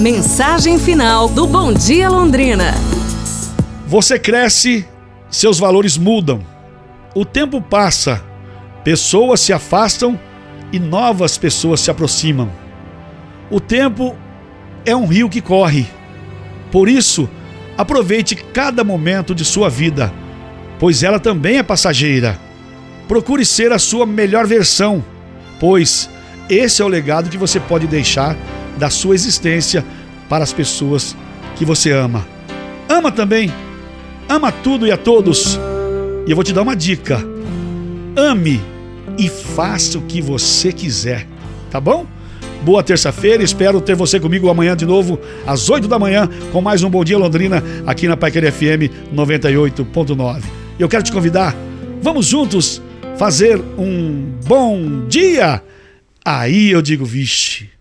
Mensagem final do Bom Dia Londrina. Você cresce, seus valores mudam. O tempo passa, pessoas se afastam e novas pessoas se aproximam. O tempo é um rio que corre. Por isso, aproveite cada momento de sua vida, pois ela também é passageira. Procure ser a sua melhor versão, pois esse é o legado que você pode deixar da sua existência para as pessoas que você ama. Ama também, ama tudo e a todos. E eu vou te dar uma dica: ame e faça o que você quiser, tá bom? Boa terça-feira, espero ter você comigo amanhã de novo, às 8 da manhã, com mais um Bom Dia Londrina, aqui na Paiquer FM 98.9. Eu quero te convidar, vamos juntos fazer um bom dia? Aí eu digo, vixe.